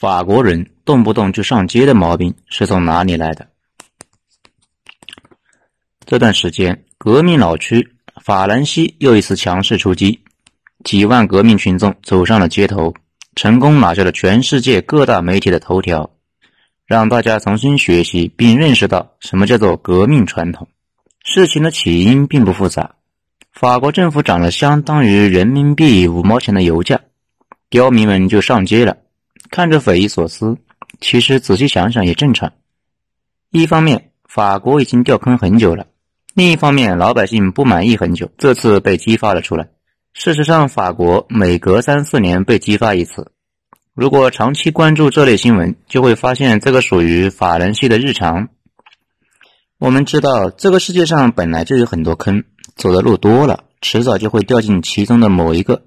法国人动不动就上街的毛病是从哪里来的？这段时间革命老区法兰西又一次强势出击，几万革命群众走上了街头，成功拿下了全世界各大媒体的头条，让大家重新学习并认识到什么叫做革命传统。事情的起因并不复杂，法国政府涨了相当于人民币五毛钱的油价，刁民们就上街了。看着匪夷所思，其实仔细想想也正常。一方面，法国已经掉坑很久了；另一方面，老百姓不满意很久，这次被激发了出来。事实上，法国每隔三四年被激发一次。如果长期关注这类新闻，就会发现这个属于法兰西的日常。我们知道，这个世界上本来就有很多坑，走的路多了，迟早就会掉进其中的某一个。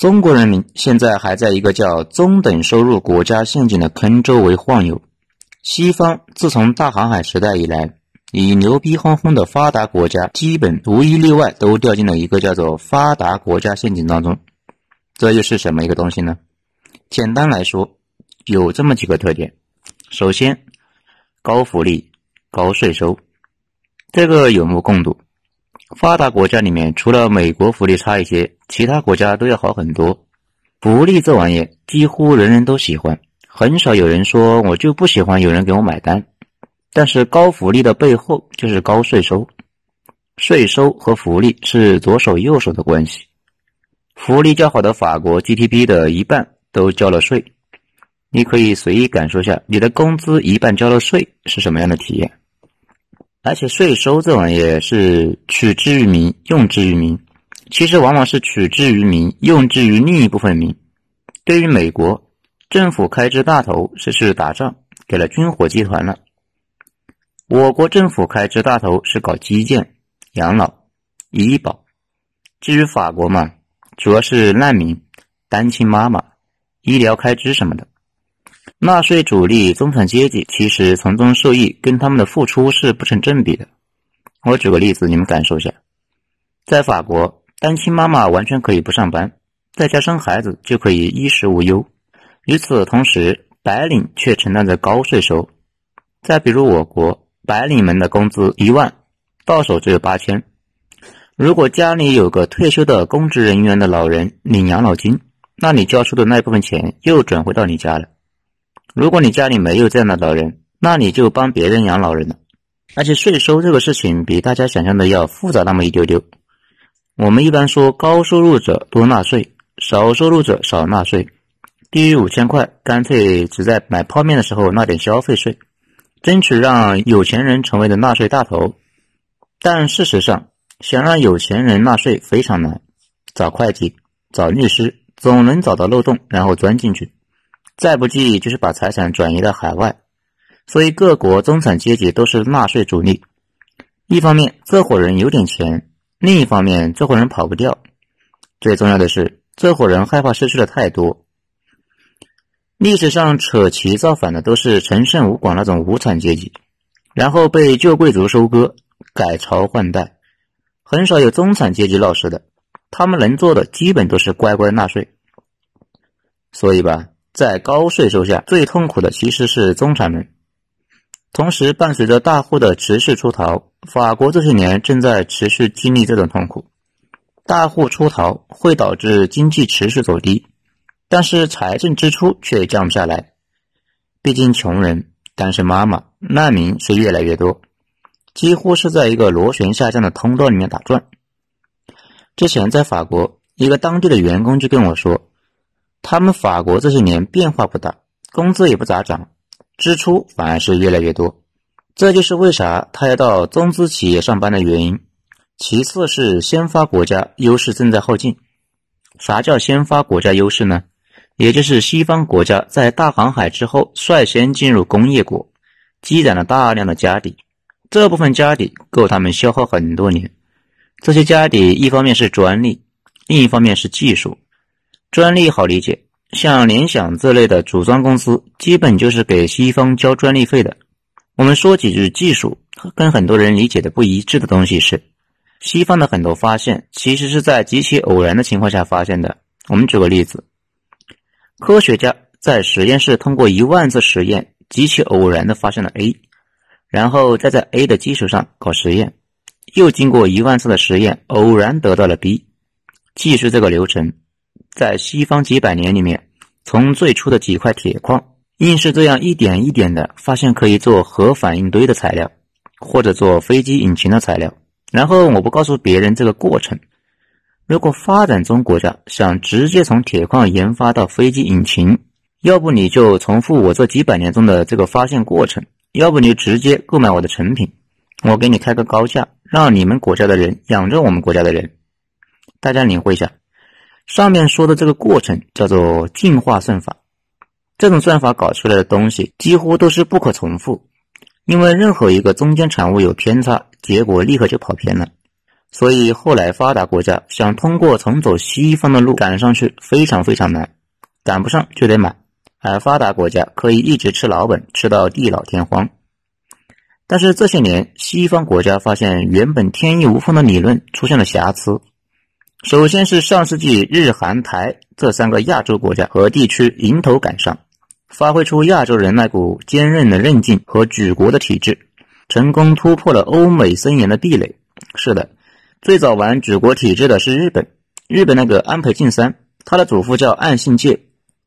中国人民现在还在一个叫中等收入国家陷阱的坑周围晃悠。西方自从大航海时代以来，以牛逼哄哄的发达国家，基本无一例外都掉进了一个叫做发达国家陷阱当中。这又是什么一个东西呢？简单来说，有这么几个特点：首先，高福利、高税收，这个有目共睹。发达国家里面，除了美国福利差一些，其他国家都要好很多。福利这玩意，几乎人人都喜欢，很少有人说我就不喜欢有人给我买单。但是高福利的背后就是高税收，税收和福利是左手右手的关系。福利较好的法国 GDP 的一半都交了税，你可以随意感受下，你的工资一半交了税是什么样的体验。而且税收这玩意是取之于民，用之于民，其实往往是取之于民，用之于另一部分民。对于美国政府开支大头是是打仗，给了军火集团了；我国政府开支大头是搞基建、养老、医保。至于法国嘛，主要是难民、单亲妈妈、医疗开支什么的。纳税主力中产阶级其实从中受益，跟他们的付出是不成正比的。我举个例子，你们感受一下：在法国，单亲妈妈完全可以不上班，在家生孩子就可以衣食无忧；与此同时，白领却承担着高税收。再比如我国，白领们的工资一万，到手只有八千。如果家里有个退休的公职人员的老人领养老金，那你交出的那部分钱又转回到你家了。如果你家里没有这样的老人，那你就帮别人养老人了。而且税收这个事情比大家想象的要复杂那么一丢丢。我们一般说高收入者多纳税，少收入者少纳税。低于五千块，干脆只在买泡面的时候纳点消费税，争取让有钱人成为的纳税大头。但事实上，想让有钱人纳税非常难，找会计、找律师，总能找到漏洞，然后钻进去。再不济就是把财产转移到海外，所以各国中产阶级都是纳税主力。一方面这伙人有点钱，另一方面这伙人跑不掉。最重要的是，这伙人害怕失去的太多。历史上扯旗造反的都是陈胜吴广那种无产阶级，然后被旧贵族收割，改朝换代，很少有中产阶级闹事的。他们能做的基本都是乖乖纳税。所以吧。在高税收下，最痛苦的其实是中产们。同时，伴随着大户的持续出逃，法国这些年正在持续经历这种痛苦。大户出逃会导致经济持续走低，但是财政支出却降不下来。毕竟，穷人、单身妈妈、难民是越来越多，几乎是在一个螺旋下降的通道里面打转。之前在法国，一个当地的员工就跟我说。他们法国这些年变化不大，工资也不咋涨，支出反而是越来越多，这就是为啥他要到中资企业上班的原因。其次是先发国家优势正在后进。啥叫先发国家优势呢？也就是西方国家在大航海之后率先进入工业国，积攒了大量的家底，这部分家底够他们消耗很多年。这些家底一方面是专利，另一方面是技术。专利好理解，像联想这类的组装公司，基本就是给西方交专利费的。我们说几句技术，跟很多人理解的不一致的东西是，西方的很多发现其实是在极其偶然的情况下发现的。我们举个例子，科学家在实验室通过一万次实验，极其偶然的发现了 A，然后再在 A 的基础上搞实验，又经过一万次的实验，偶然得到了 B，继续这个流程，在西方几百年里面，从最初的几块铁矿，硬是这样一点一点的发现可以做核反应堆的材料，或者做飞机引擎的材料，然后我不告诉别人这个过程。如果发展中国家想直接从铁矿研发到飞机引擎，要不你就重复我这几百年中的这个发现过程，要不你就直接购买我的成品，我给你开个高价，让你们国家的人养着我们国家的人。大家领会一下，上面说的这个过程叫做进化算法。这种算法搞出来的东西几乎都是不可重复，因为任何一个中间产物有偏差，结果立刻就跑偏了。所以后来发达国家想通过从走西方的路赶上去，非常非常难，赶不上就得买。而发达国家可以一直吃老本，吃到地老天荒。但是这些年，西方国家发现原本天衣无缝的理论出现了瑕疵。首先是上世纪日韩台这三个亚洲国家和地区迎头赶上，发挥出亚洲人那股坚韧的韧劲和举国的体制，成功突破了欧美森严的壁垒。是的。最早玩举国体制的是日本，日本那个安倍晋三，他的祖父叫岸信介，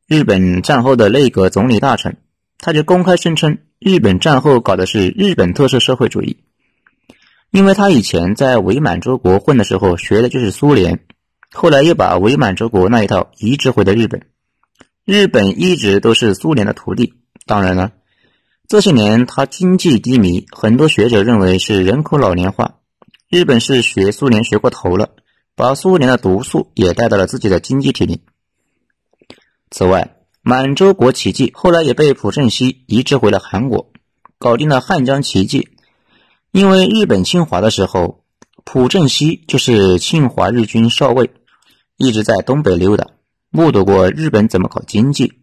日本战后的内阁总理大臣，他就公开声称日本战后搞的是日本特色社会主义，因为他以前在伪满洲国混的时候学的就是苏联，后来又把伪满洲国那一套移植回了日本，日本一直都是苏联的徒弟。当然了，这些年他经济低迷，很多学者认为是人口老年化。日本是学苏联学过头了，把苏联的毒素也带到了自己的经济体里。此外，满洲国奇迹后来也被朴正熙移植回了韩国，搞定了汉江奇迹。因为日本侵华的时候，朴正熙就是侵华日军少尉，一直在东北溜达，目睹过日本怎么搞经济。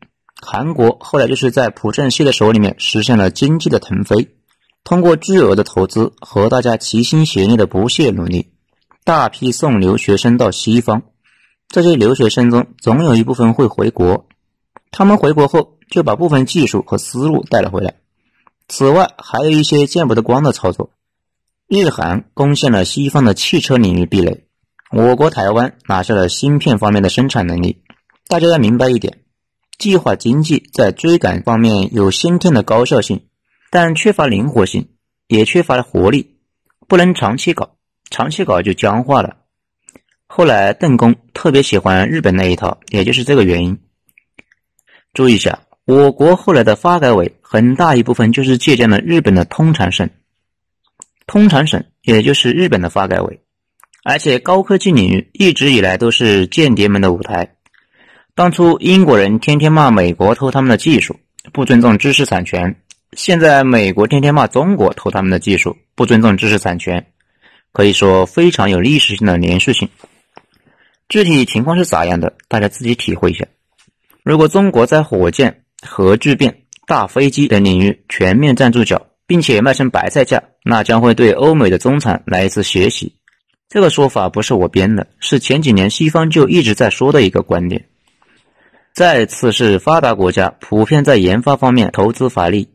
韩国后来就是在朴正熙的手里面实现了经济的腾飞。通过巨额的投资和大家齐心协力的不懈努力，大批送留学生到西方。这些留学生中，总有一部分会回国。他们回国后，就把部分技术和思路带了回来。此外，还有一些见不得光的操作。日韩攻陷了西方的汽车领域壁垒，我国台湾拿下了芯片方面的生产能力。大家要明白一点：计划经济在追赶方面有先天的高效性。但缺乏灵活性，也缺乏活力，不能长期搞，长期搞就僵化了。后来邓公特别喜欢日本那一套，也就是这个原因。注意一下，我国后来的发改委很大一部分就是借鉴了日本的通产省，通产省也就是日本的发改委，而且高科技领域一直以来都是间谍们的舞台。当初英国人天天骂美国偷他们的技术，不尊重知识产权。现在美国天天骂中国偷他们的技术，不尊重知识产权，可以说非常有历史性的连续性。具体情况是咋样的，大家自己体会一下。如果中国在火箭、核聚变、大飞机等领域全面站住脚，并且卖成白菜价，那将会对欧美的中产来一次学习。这个说法不是我编的，是前几年西方就一直在说的一个观点。再次是发达国家普遍在研发方面投资乏力。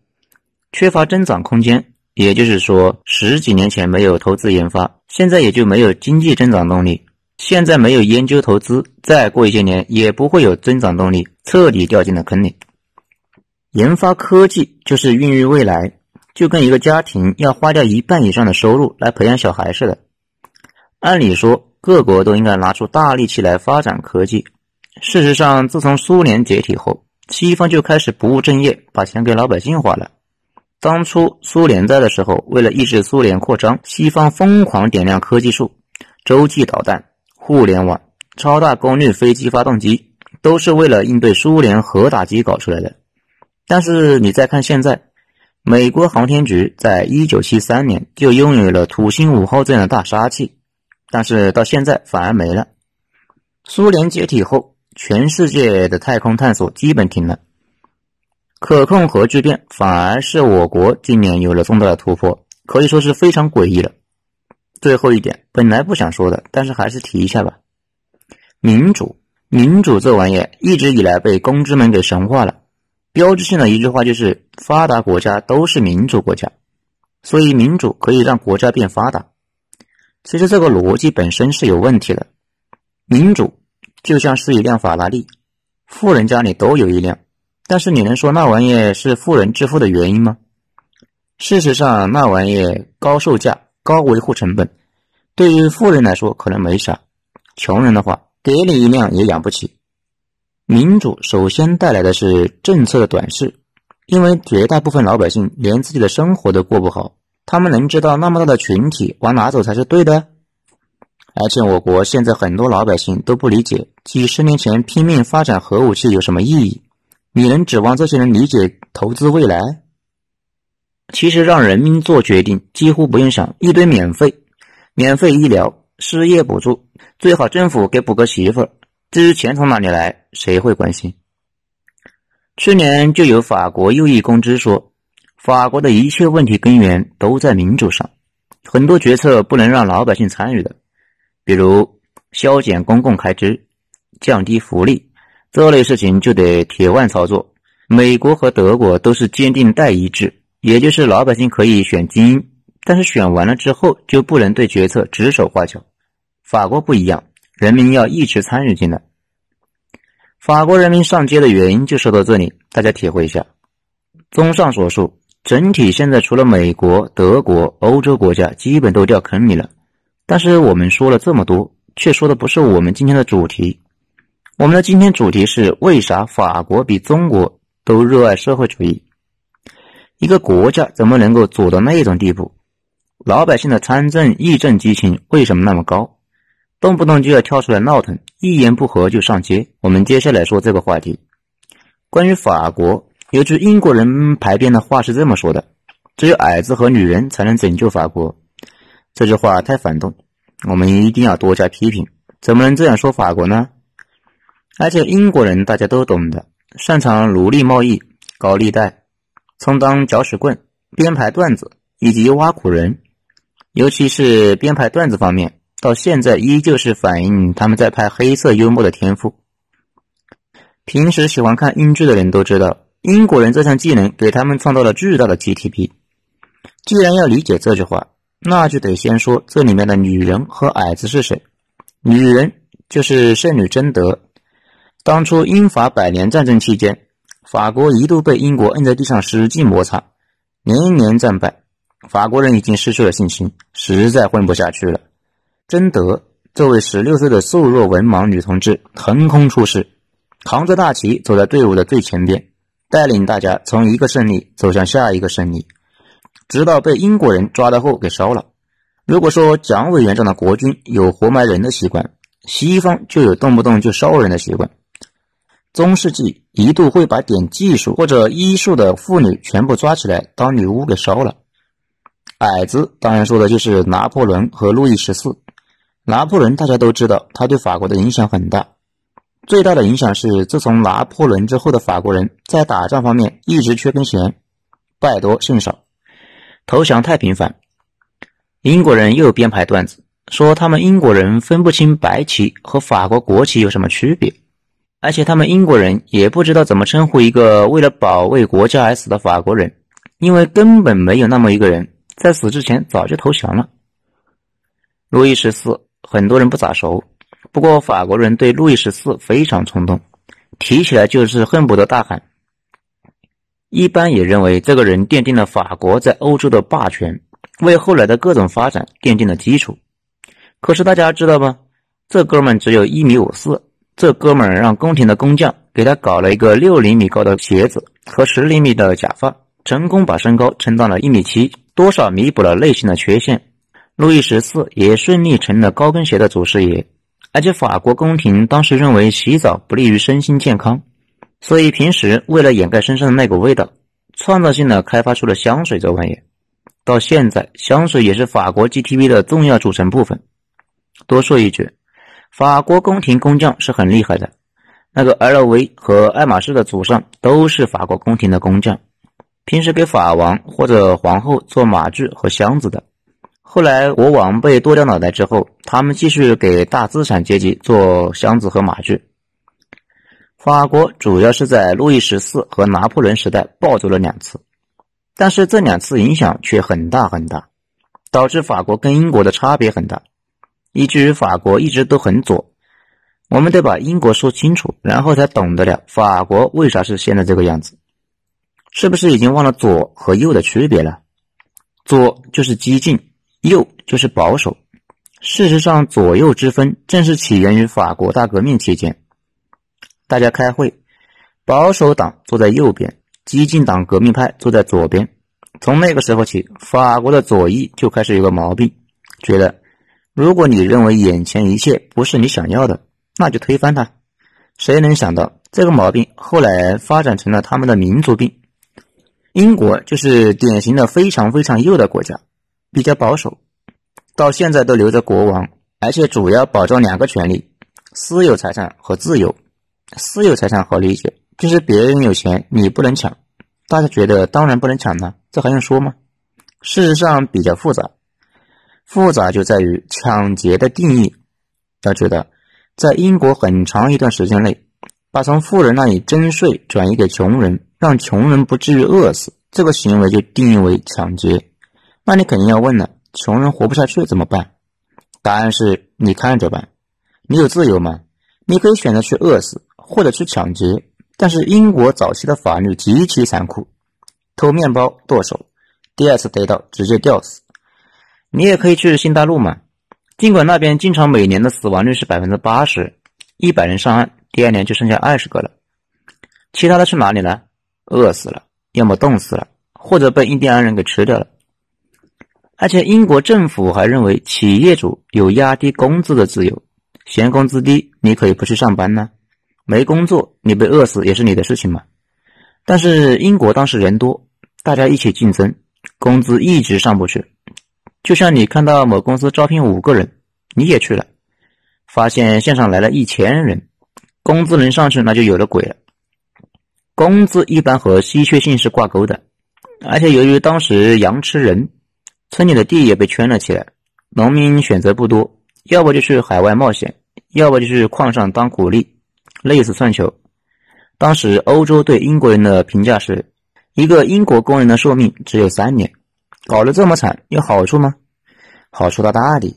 缺乏增长空间，也就是说，十几年前没有投资研发，现在也就没有经济增长动力。现在没有研究投资，再过一些年也不会有增长动力，彻底掉进了坑里。研发科技就是孕育未来，就跟一个家庭要花掉一半以上的收入来培养小孩似的。按理说，各国都应该拿出大力气来发展科技。事实上，自从苏联解体后，西方就开始不务正业，把钱给老百姓花了。当初苏联在的时候，为了抑制苏联扩张，西方疯狂点亮科技树，洲际导弹、互联网、超大功率飞机发动机，都是为了应对苏联核打击搞出来的。但是你再看现在，美国航天局在一九七三年就拥有了土星五号这样的大杀器，但是到现在反而没了。苏联解体后，全世界的太空探索基本停了。可控核聚变反而是我国今年有了重大的突破，可以说是非常诡异了。最后一点，本来不想说的，但是还是提一下吧。民主，民主这玩意一直以来被公知们给神化了，标志性的一句话就是：发达国家都是民主国家，所以民主可以让国家变发达。其实这个逻辑本身是有问题的。民主就像是一辆法拉利，富人家里都有一辆，但是你能说那玩意是富人致富的原因吗？事实上，那玩意高售价、高维护成本，对于富人来说可能没啥，穷人的话，给你一辆也养不起。民主首先带来的是政策的短视，因为绝大部分老百姓连自己的生活都过不好，他们能知道那么大的群体往哪走才是对的？而且我国现在很多老百姓都不理解，几十年前拼命发展核武器有什么意义？你能指望这些人理解投资未来？其实让人民做决定，几乎不用想，一堆免费，免费医疗、失业补助，最好政府给补个媳妇儿。至于钱从哪里来，谁会关心？去年就有法国右翼公知说，法国的一切问题根源都在民主上，很多决策不能让老百姓参与的，比如削减公共开支、降低福利这类事情就得铁腕操作。美国和德国都是坚定代议制。也就是老百姓可以选精英，但是选完了之后就不能对决策指手画脚。法国不一样，人民要一直参与进来。法国人民上街的原因就说到这里，大家体会一下。综上所述，整体现在除了美国、德国、欧洲国家基本都掉坑里了。但是我们说了这么多，却说的不是我们今天的主题。我们的今天主题是为啥法国比中国都热爱社会主义？一个国家怎么能够走到那种地步？老百姓的参政议政激情为什么那么高？动不动就要跳出来闹腾，一言不合就上街。我们接下来说这个话题。关于法国，有句英国人排编的话是这么说的：“只有矮子和女人才能拯救法国。”这句话太反动，我们一定要多加批评。怎么能这样说法国呢？而且英国人大家都懂的，擅长奴隶贸易、高利贷。充当搅屎棍、编排段子以及挖苦人，尤其是编排段子方面，到现在依旧是反映他们在拍黑色幽默的天赋。平时喜欢看英剧的人都知道，英国人这项技能给他们创造了巨大的 GTP。既然要理解这句话，那就得先说这里面的女人和矮子是谁。女人就是圣女贞德。当初英法百年战争期间。法国一度被英国摁在地上使劲摩擦，连年战败，法国人已经失去了信心，实在混不下去了。贞德这位十六岁的瘦弱文盲女同志横空出世，扛着大旗走在队伍的最前边，带领大家从一个胜利走向下一个胜利，直到被英国人抓到后给烧了。如果说蒋委员长的国军有活埋人的习惯，西方就有动不动就烧人的习惯。中世纪一度会把点技术或者医术的妇女全部抓起来当女巫给烧了。矮子当然说的就是拿破仑和路易十四。拿破仑大家都知道，他对法国的影响很大。最大的影响是，自从拿破仑之后的法国人在打仗方面一直缺根弦，败多胜少，投降太频繁。英国人又编排段子，说他们英国人分不清白旗和法国国旗有什么区别。而且他们英国人也不知道怎么称呼一个为了保卫国家而死的法国人，因为根本没有那么一个人，在死之前早就投降了。路易十四很多人不咋熟，不过法国人对路易十四非常冲动，提起来就是恨不得大喊。一般也认为这个人奠定了法国在欧洲的霸权，为后来的各种发展奠定了基础。可是大家知道吗？这哥们只有一米五四。这哥们让宫廷的工匠给他搞了一个六厘米高的鞋子和十厘米的假发，成功把身高撑到了一米七，多少弥补了内心的缺陷。路易十四也顺利成了高跟鞋的祖师爷。而且法国宫廷当时认为洗澡不利于身心健康，所以平时为了掩盖身上的那股味道，创造性的开发出了香水这玩意。到现在，香水也是法国 GTV 的重要组成部分。多说一句。法国宫廷工匠是很厉害的，那个 LV 和爱马仕的祖上都是法国宫廷的工匠，平时给法王或者皇后做马具和箱子的。后来国王被剁掉脑袋之后，他们继续给大资产阶级做箱子和马具。法国主要是在路易十四和拿破仑时代暴走了两次，但是这两次影响却很大很大，导致法国跟英国的差别很大，以至于法国一直都很左。我们得把英国说清楚，然后才懂得了法国为啥是现在这个样子。是不是已经忘了左和右的区别了？左就是激进，右就是保守。事实上，左右之分正是起源于法国大革命期间。大家开会，保守党坐在右边，激进党革命派坐在左边。从那个时候起，法国的左翼就开始有个毛病，觉得如果你认为眼前一切不是你想要的，那就推翻它。谁能想到这个毛病后来发展成了他们的民族病？英国就是典型的非常非常右的国家，比较保守。到现在都留着国王，而且主要保障两个权利：私有财产和自由。私有财产好理解，就是别人有钱你不能抢。大家觉得当然不能抢了，这还用说吗？事实上比较复杂，复杂就在于抢劫的定义。要知道，在英国很长一段时间内，把从富人那里征税转移给穷人，让穷人不至于饿死，这个行为就定义为抢劫。那你肯定要问了。穷人活不下去怎么办？答案是你看着办。你有自由吗？你可以选择去饿死，或者去抢劫。但是英国早期的法律极其残酷，偷面包剁手，第二次逮到直接吊死。你也可以去新大陆嘛，尽管那边经常每年的死亡率是百分之八十，一百人上岸，第二年就剩下二十个了。其他的去哪里了？饿死了，要么冻死了，或者被印第安人给吃掉了。而且英国政府还认为企业主有压低工资的自由，嫌工资低，你可以不去上班呢。没工作，你被饿死也是你的事情嘛。但是英国当时人多，大家一起竞争，工资一直上不去。就像你看到某公司招聘五个人，你也去了，发现线上来了一千人，工资能上去那就有了鬼了。工资一般和稀缺性是挂钩的，而且由于当时羊吃人。村里的地也被圈了起来，农民选择不多，要不就去海外冒险，要不就是矿上当苦力，累死算球。当时欧洲对英国人的评价是，一个英国工人的寿命只有三年，搞得这么惨，有好处吗？好处大大的，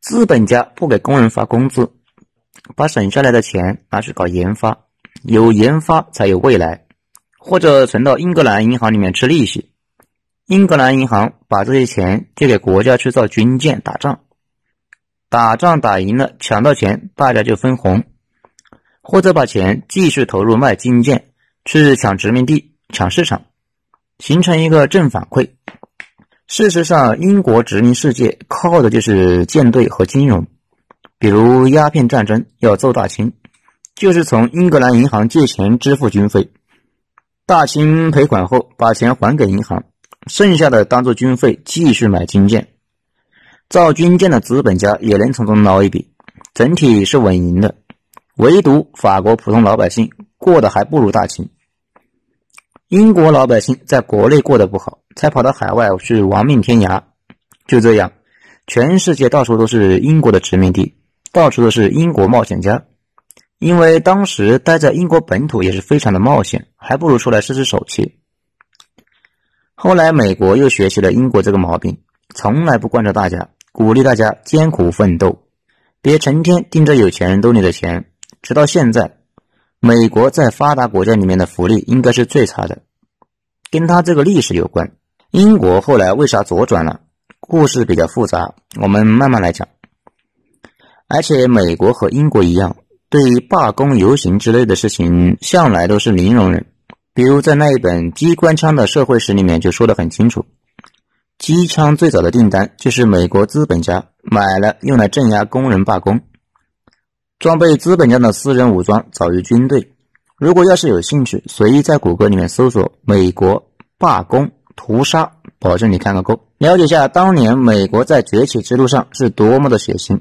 资本家不给工人发工资，把省下来的钱拿去搞研发，有研发才有未来，或者存到英格兰银行里面吃利息。英格兰银行把这些钱借给国家去造军舰打仗，打仗打赢了，抢到钱大家就分红，或者把钱继续投入卖军舰，去抢殖民地、抢市场，形成一个正反馈。事实上，英国殖民世界靠的就是舰队和金融，比如鸦片战争要揍大清，就是从英格兰银行借钱支付军费，大清赔款后把钱还给银行。剩下的当做军费继续买军舰，造军舰的资本家也能从中捞一笔，整体是稳赢的。唯独法国普通老百姓过得还不如大清。英国老百姓在国内过得不好，才跑到海外去亡命天涯。就这样，全世界到处都是英国的殖民地，到处都是英国冒险家。因为当时待在英国本土也是非常的冒险，还不如出来试试手气。后来，美国又学习了英国这个毛病，从来不惯着大家，鼓励大家艰苦奋斗，别成天盯着有钱人兜里的钱。直到现在，美国在发达国家里面的福利应该是最差的，跟他这个历史有关。英国后来为啥左转了？故事比较复杂，我们慢慢来讲。而且，美国和英国一样，对于罢工、游行之类的事情，向来都是零容忍。比如在那一本机关枪的社会史里面就说得很清楚，机枪最早的订单就是美国资本家买了用来镇压工人罢工，装备资本家的私人武装早于军队。如果要是有兴趣，随意在谷歌里面搜索“美国罢工屠杀”，保证你看个够，了解下当年美国在崛起之路上是多么的血腥。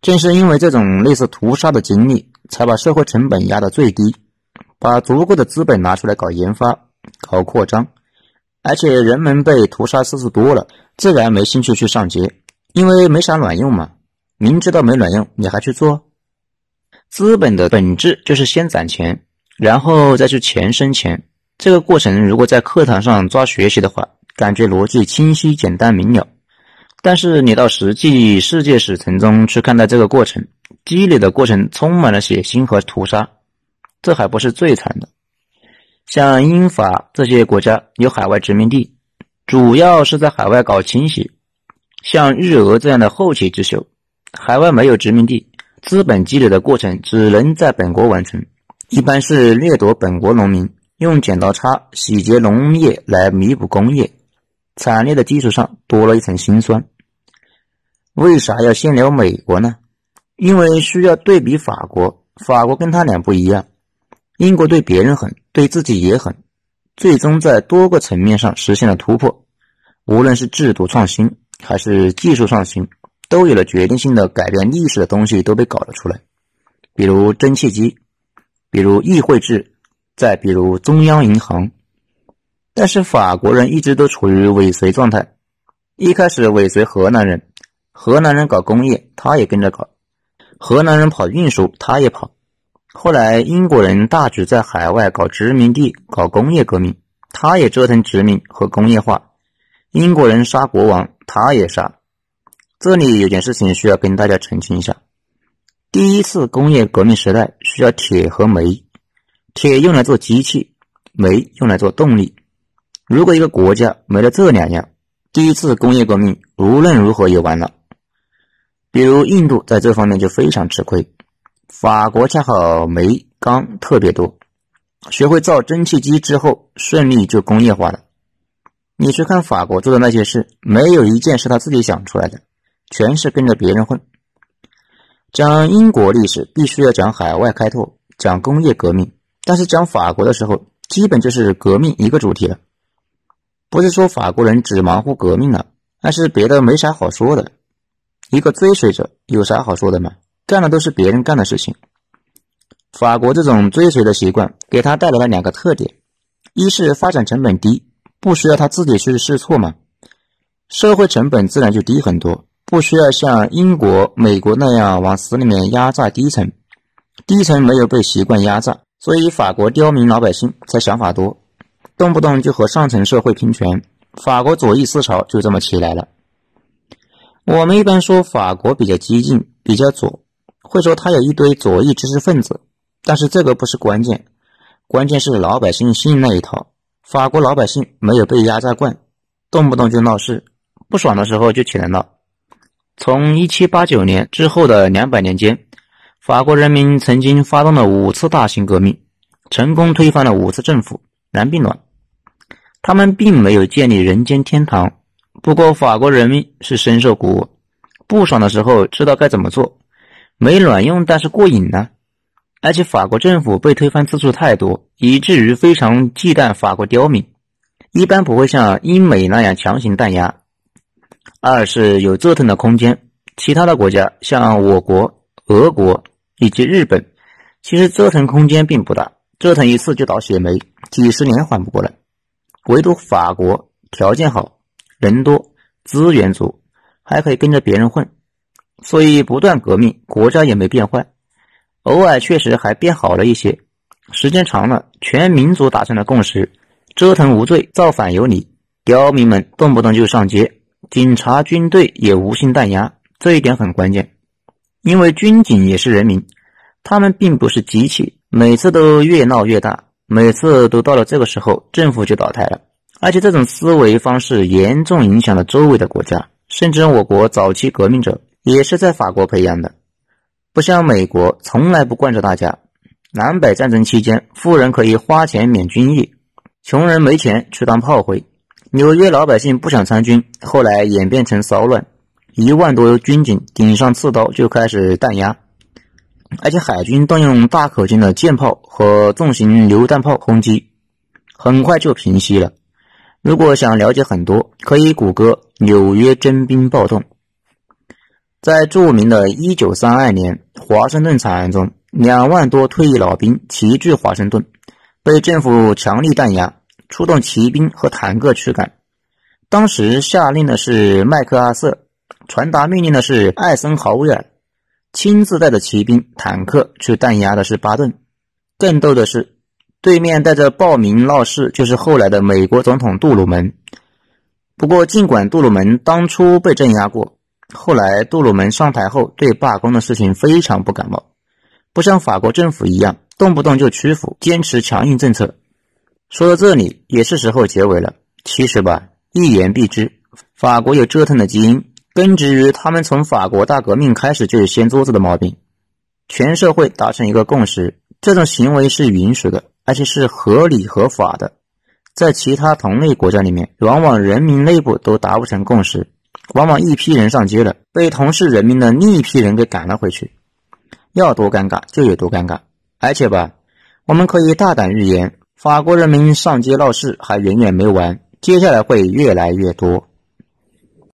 正是因为这种类似屠杀的经历，才把社会成本压得最低。把足够的资本拿出来搞研发、搞扩张，而且人们被屠杀次数多了，自然没兴趣去上街，因为没啥卵用嘛。明知道没卵用，你还去做？资本的本质就是先攒钱，然后再去钱生钱。这个过程如果在课堂上抓学习的话，感觉逻辑清晰、简单明了。但是你到实际世界史层中去看待这个过程，积累的过程充满了血腥和屠杀。这还不是最惨的，像英法这些国家有海外殖民地，主要是在海外搞清洗。像日俄这样的后起之秀，海外没有殖民地，资本积累的过程只能在本国完成，一般是掠夺本国农民，用剪刀差洗劫农业来弥补工业，惨烈的基础上多了一层心酸。为啥要先聊美国呢？因为需要对比法国，法国跟他俩不一样，英国对别人狠，对自己也狠，最终在多个层面上实现了突破，无论是制度创新。还是技术创新，都有了决定性的改变历史的东西都被搞了出来，比如蒸汽机，比如议会制，再比如中央银行。但是法国人一直都处于尾随状态，一开始尾随河南人，河南人搞工业，他也跟着搞；河南人跑运输，他也跑。后来英国人大举在海外搞殖民地、搞工业革命，他也折腾殖民和工业化。英国人杀国王。他也杀。这里有件事情需要跟大家澄清一下：第一次工业革命时代需要铁和煤，铁用来做机器，煤用来做动力。如果一个国家没了这两样，第一次工业革命无论如何也完了。比如印度在这方面就非常吃亏，法国恰好煤钢特别多，学会造蒸汽机之后，顺利就工业化了。你去看法国做的那些事，没有一件是他自己想出来的，全是跟着别人混。讲英国历史必须要讲海外开拓，讲工业革命，但是讲法国的时候，基本就是革命一个主题了。不是说法国人只忙乎革命了，而是别的没啥好说的。一个追随者有啥好说的吗？干的都是别人干的事情。法国这种追随的习惯给他带来了两个特点：一是发展成本低。不需要他自己去试错嘛？社会成本自然就低很多，不需要像英国、美国那样往死里面压榨低层，低层没有被习惯压榨，所以法国刁民老百姓才想法多，动不动就和上层社会拼权。法国左翼思潮就这么起来了。我们一般说法国比较激进、比较左，会说他有一堆左翼知识分子，但是这个不是关键，关键是老百姓信那一套。法国老百姓没有被压榨惯，动不动就闹事，不爽的时候就起来闹。从一七八九年之后的两百年间，法国人民曾经发动了五次大型革命，成功推翻了五次政府，然并卵。他们并没有建立人间天堂，不过法国人民是深受鼓舞，不爽的时候知道该怎么做，没卵用，但是过瘾呢。而且法国政府被推翻次数太多，以至于非常忌惮法国刁民，一般不会像英美那样强行弹压。二是有折腾的空间，其他的国家像我国、俄国以及日本，其实折腾空间并不大，折腾一次就倒血霉，几十年缓不过来。唯独法国条件好，人多，资源足，还可以跟着别人混，所以不断革命，国家也没变坏。偶尔确实还变好了一些，时间长了，全民族达成了共识：折腾无罪，造反有理。刁民们动不动就上街，警察、军队也无心弹压，这一点很关键。因为军警也是人民，他们并不是机器，每次都越闹越大，每次都到了这个时候，政府就倒台了。而且这种思维方式严重影响了周围的国家，甚至我国早期革命者也是在法国培养的。不像美国，从来不惯着大家。南北战争期间，富人可以花钱免军役，穷人没钱去当炮灰。纽约老百姓不想参军，后来演变成骚乱，一万多军警顶上刺刀就开始弹压，而且海军动用大口径的舰炮和重型榴弹炮轰击，很快就平息了。如果想了解很多，可以谷歌纽约征兵暴动。在著名的1932年华盛顿惨案中，两万多退役老兵齐聚华盛顿，被政府强力弹压，出动骑兵和坦克驱赶。当时下令的是麦克阿瑟，传达命令的是艾森豪威尔。亲自带着骑兵、坦克去弹压的是巴顿。更逗的是，对面带着暴民闹事，就是后来的美国总统杜鲁门。不过，尽管杜鲁门当初被镇压过，后来杜鲁门上台后对罢工的事情非常不感冒，不像法国政府一样动不动就屈服，坚持强硬政策。说到这里，也是时候结尾了。其实吧，一言蔽之，法国有折腾的基因，根植于他们从法国大革命开始就有掀桌子的毛病。全社会达成一个共识，这种行为是允许的，而且是合理合法的。在其他同类国家里面，往往人民内部都达不成共识，往往一批人上街了，被同是人民的另一批人给赶了回去，要多尴尬就有多尴尬。而且吧，我们可以大胆预言，法国人民上街闹事还远远没完，接下来会越来越多。